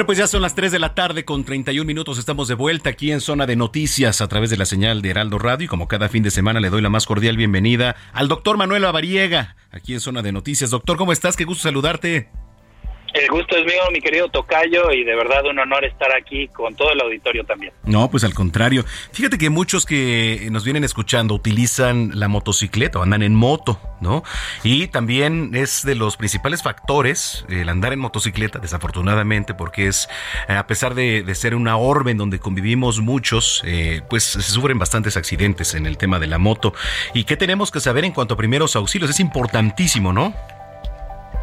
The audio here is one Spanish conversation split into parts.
Bueno, pues ya son las 3 de la tarde con 31 minutos. Estamos de vuelta aquí en Zona de Noticias a través de la señal de Heraldo Radio. Y como cada fin de semana le doy la más cordial bienvenida al doctor Manuel Avariega aquí en Zona de Noticias. Doctor, ¿cómo estás? Qué gusto saludarte. El gusto es mío, mi querido Tocayo, y de verdad un honor estar aquí con todo el auditorio también. No, pues al contrario. Fíjate que muchos que nos vienen escuchando utilizan la motocicleta o andan en moto, ¿no? Y también es de los principales factores el andar en motocicleta, desafortunadamente, porque es, eh, a pesar de, ser una orbe en donde convivimos muchos, eh, pues se sufren bastantes accidentes en el tema de la moto. ¿Y qué tenemos que saber en cuanto a primeros auxilios? Es importantísimo, ¿no?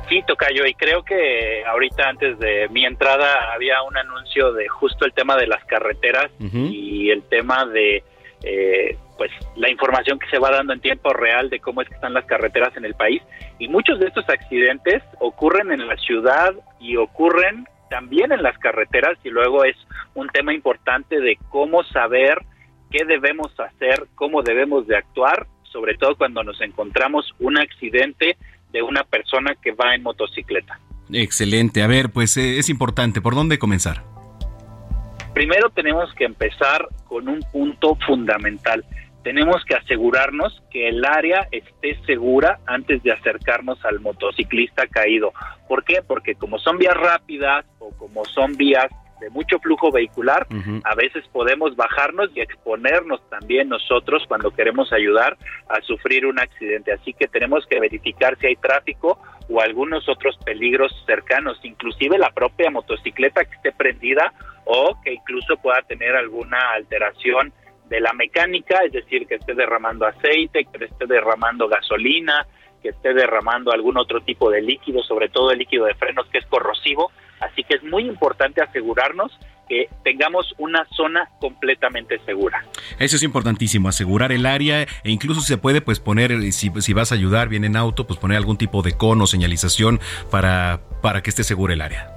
Sí, Tocayo, y creo que ahorita antes de mi entrada había un anuncio de justo el tema de las carreteras y el tema de eh, pues la información que se va dando en tiempo real de cómo es que están las carreteras en el país. Y muchos de estos accidentes ocurren en la ciudad y ocurren también en las carreteras y luego es un tema importante de cómo saber qué debemos hacer, cómo debemos de actuar, sobre todo cuando nos encontramos un accidente de una persona que va en motocicleta. Excelente. A ver, pues eh, es importante. ¿Por dónde comenzar? Primero tenemos que empezar con un punto fundamental. Tenemos que asegurarnos que el área esté segura antes de acercarnos al motociclista caído. ¿Por qué? Porque como son vías rápidas o como son vías de mucho flujo vehicular, a veces podemos bajarnos y exponernos también nosotros cuando queremos ayudar a sufrir un accidente. Así que tenemos que verificar si hay tráfico o algunos otros peligros cercanos, inclusive la propia motocicleta que esté prendida o que incluso pueda tener alguna alteración de la mecánica, es decir, que esté derramando aceite, que esté derramando gasolina, que esté derramando algún otro tipo de líquido, sobre todo el líquido de frenos que es corrosivo. Así que es muy importante asegurarnos que tengamos una zona completamente segura. Eso es importantísimo, asegurar el área e incluso se puede pues poner, si, si vas a ayudar bien en auto, pues poner algún tipo de cono, señalización para, para que esté segura el área.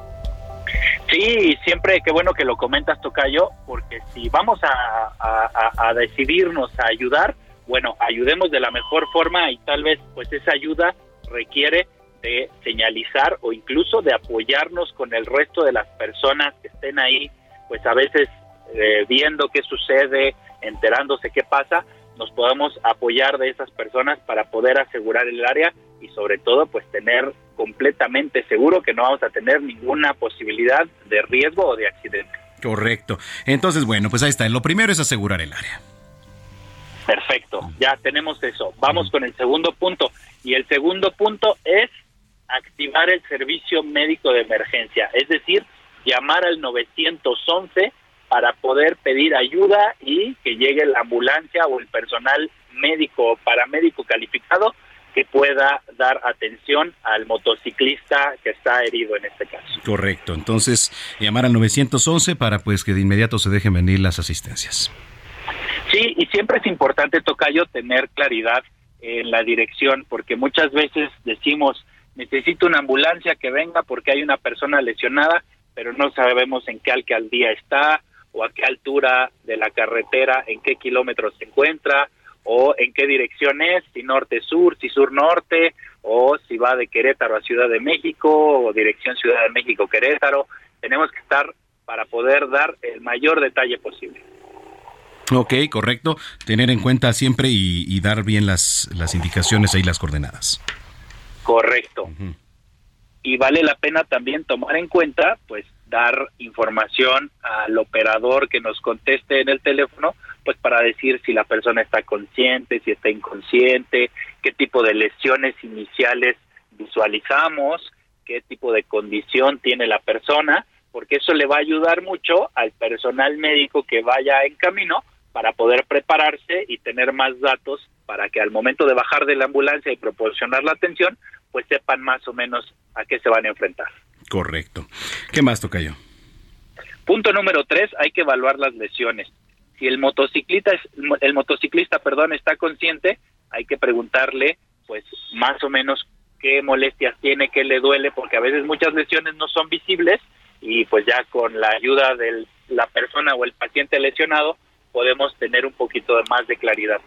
Sí, siempre qué bueno que lo comentas, Tocayo, porque si vamos a, a decidirnos a ayudar, bueno, ayudemos de la mejor forma y tal vez pues esa ayuda requiere de señalizar o incluso de apoyarnos con el resto de las personas que estén ahí, pues a veces eh, viendo qué sucede, enterándose qué pasa, nos podamos apoyar de esas personas para poder asegurar el área y sobre todo pues tener completamente seguro que no vamos a tener ninguna posibilidad de riesgo o de accidente. Correcto. Entonces, bueno, pues ahí está. Lo primero es asegurar el área. Perfecto, ya tenemos eso. Vamos con el segundo punto. Y el segundo punto es activar el servicio médico de emergencia, es decir, llamar al 911 para poder pedir ayuda y que llegue la ambulancia o el personal médico o paramédico calificado que pueda dar atención al motociclista que está herido en este caso. Correcto, entonces llamar al 911 para pues que de inmediato se dejen venir las asistencias. Sí, y siempre es importante, Tocayo, tener claridad en la dirección, porque muchas veces decimos, necesito una ambulancia que venga porque hay una persona lesionada, pero no sabemos en qué alcaldía está o a qué altura de la carretera, en qué kilómetros se encuentra o en qué dirección es, si norte-sur, si sur-norte, o si va de Querétaro a Ciudad de México o dirección Ciudad de México-Querétaro. Tenemos que estar para poder dar el mayor detalle posible. Ok, correcto. Tener en cuenta siempre y, dar bien las, las indicaciones ahí, las coordenadas. Correcto. Y vale la pena también tomar en cuenta, pues, dar información al operador que nos conteste en el teléfono, pues para decir si la persona está consciente, si está inconsciente, qué tipo de lesiones iniciales visualizamos, qué tipo de condición tiene la persona, porque eso le va a ayudar mucho al personal médico que vaya en camino para poder prepararse y tener más datos para que al momento de bajar de la ambulancia y proporcionar la atención, pues sepan más o menos a qué se van a enfrentar. Correcto. ¿Qué más toca yo? Punto número tres, hay que evaluar las lesiones. Si el motociclista, el motociclista, perdón, está consciente, hay que preguntarle, pues, más o menos qué molestias tiene, qué le duele, porque a veces muchas lesiones no son visibles y pues ya con la ayuda de la persona o el paciente lesionado, podemos tener un poquito más de claridad.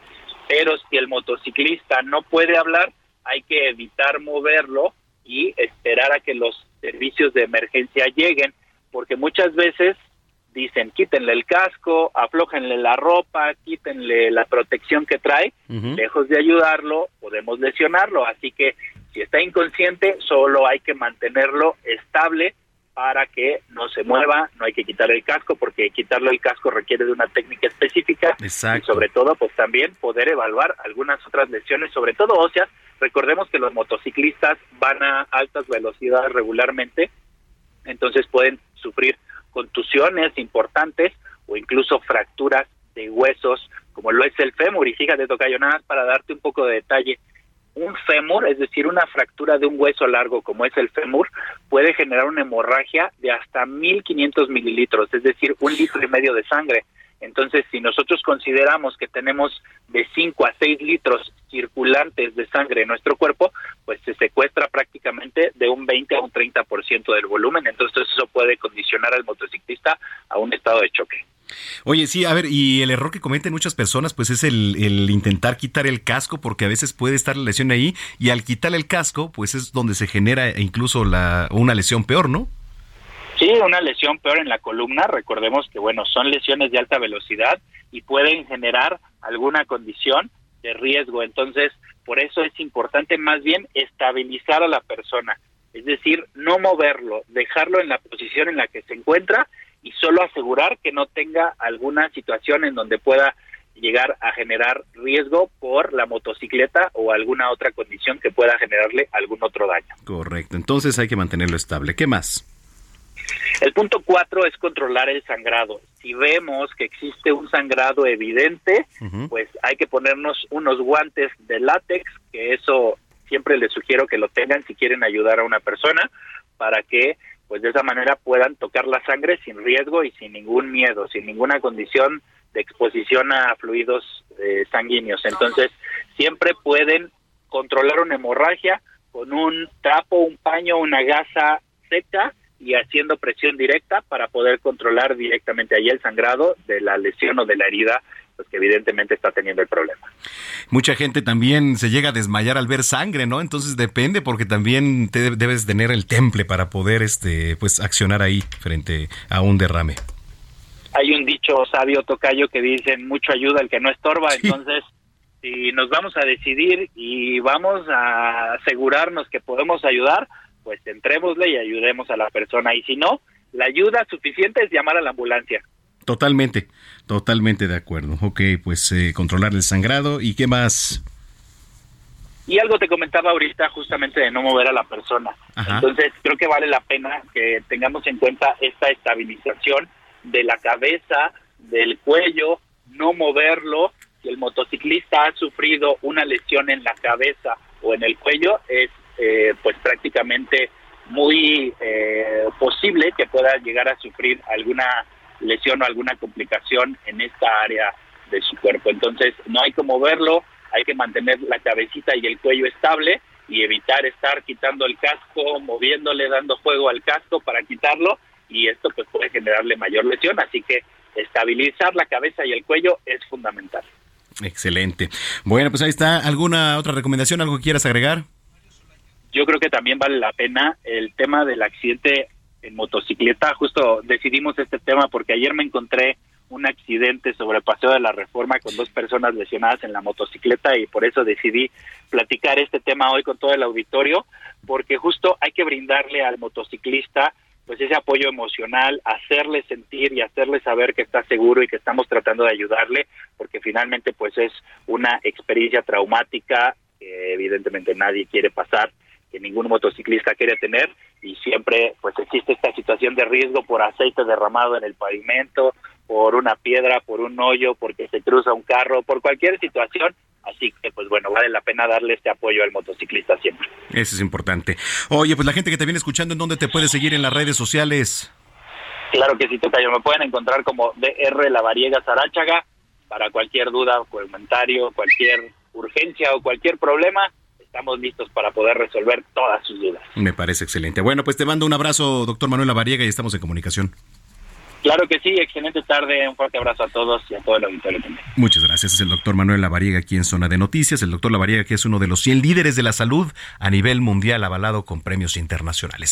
Pero si el motociclista no puede hablar, hay que evitar moverlo y esperar a que los servicios de emergencia lleguen, porque muchas veces dicen quítenle el casco, aflójenle la ropa, quítenle la protección que trae, lejos de ayudarlo, podemos lesionarlo, así que si está inconsciente, solo hay que mantenerlo estable para que no se mueva, no hay que quitar el casco porque quitarle el casco requiere de una técnica específica y sobre todo pues también poder evaluar algunas otras lesiones, sobre todo óseas. Recordemos que los motociclistas van a altas velocidades regularmente, entonces pueden sufrir contusiones importantes o incluso fracturas de huesos, como lo es el fémur. Y fíjate, Tocayo, nada más para darte un poco de detalle. Un fémur, es decir, una fractura de un hueso largo como es el fémur, puede generar una hemorragia de hasta 1500 mililitros, es decir, un litro y medio de sangre. Entonces, si nosotros consideramos que tenemos de 5 a 6 litros circulantes de sangre en nuestro cuerpo, pues se secuestra prácticamente de un 20 a un 30% del volumen. Entonces, eso puede condicionar al motociclista a un estado de choque. Oye, sí, a ver, y el error que cometen muchas personas, pues es el, el, intentar quitar el casco, porque a veces puede estar la lesión ahí, y al quitar el casco, pues es donde se genera incluso la, una lesión peor, ¿no? Sí, una lesión peor en la columna. Recordemos que, bueno, son lesiones de alta velocidad y pueden generar alguna condición de riesgo. Entonces, por eso es importante más bien estabilizar a la persona. Es decir, no moverlo, dejarlo en la posición en la que se encuentra y solo asegurar que no tenga alguna situación en donde pueda llegar a generar riesgo por la motocicleta o alguna otra condición que pueda generarle algún otro daño. Correcto, entonces hay que mantenerlo estable. ¿Qué más? El punto cuatro es controlar el sangrado. Si vemos que existe un sangrado evidente, pues hay que ponernos unos guantes de látex, que eso siempre les sugiero que lo tengan si quieren ayudar a una persona, para que pues de esa manera puedan tocar la sangre sin riesgo y sin ningún miedo, sin ninguna condición de exposición a fluidos eh, sanguíneos. Entonces, siempre pueden controlar una hemorragia con un trapo, un paño, una gasa seca y haciendo presión directa para poder controlar directamente ahí el sangrado de la lesión o de la herida pues que evidentemente está teniendo el problema. Mucha gente también se llega a desmayar al ver sangre, ¿no? Entonces depende porque también te debes tener el temple para poder este pues accionar ahí frente a un derrame. Hay un dicho sabio tocayo que dice mucho ayuda el que no estorba, entonces si nos vamos a decidir y vamos a asegurarnos que podemos ayudar, pues entrémosle y ayudemos a la persona. Y si no, la ayuda suficiente es llamar a la ambulancia. Totalmente, totalmente de acuerdo. Ok, pues eh, controlar el sangrado y qué más. Y algo te comentaba ahorita justamente de no mover a la persona. Entonces creo que vale la pena que tengamos en cuenta esta estabilización de la cabeza, del cuello, no moverlo. Si el motociclista ha sufrido una lesión en la cabeza o en el cuello, es eh, pues prácticamente muy eh, posible que pueda llegar a sufrir alguna lesión o alguna complicación en esta área de su cuerpo. Entonces no hay que moverlo, hay que mantener la cabecita y el cuello estable y evitar estar quitando el casco, moviéndole, dando fuego al casco para quitarlo y esto pues puede generarle mayor lesión, así que estabilizar la cabeza y el cuello es fundamental. Excelente. Bueno, pues ahí está. ¿Alguna otra recomendación, algo que quieras agregar? yo creo que también vale la pena el tema del accidente en motocicleta. Justo decidimos este tema porque ayer me encontré un accidente sobre el Paseo de la Reforma con dos personas lesionadas en la motocicleta y por eso decidí platicar este tema hoy con todo el auditorio porque justo hay que brindarle al motociclista pues ese apoyo emocional, hacerle sentir y hacerle saber que está seguro y que estamos tratando de ayudarle, porque finalmente pues es una experiencia traumática que evidentemente nadie quiere pasar que ningún motociclista quiere tener y siempre pues existe esta situación de riesgo por aceite derramado en el pavimento, por una piedra, por un hoyo, porque se cruza un carro, por cualquier situación. Así que, pues bueno, vale la pena darle este apoyo al motociclista siempre. Eso es importante. Oye, pues la gente que te viene escuchando, ¿en dónde te puede seguir en las redes sociales? Claro que sí, Tocayo. Me pueden encontrar como DR La Variega Sarachaga para cualquier duda, comentario, cualquier urgencia o cualquier problema estamos listos para poder resolver todas sus dudas. Me parece excelente. Bueno, pues te mando un abrazo, doctor Manuel Lavariega, y estamos en comunicación. Claro que sí, excelente tarde, un fuerte abrazo a todos y a todo el auditorio también. Muchas gracias, es el doctor Manuel Lavariega aquí en Zona de Noticias, el doctor Lavariega que es uno de los 100 líderes de la salud a nivel mundial avalado con premios internacionales.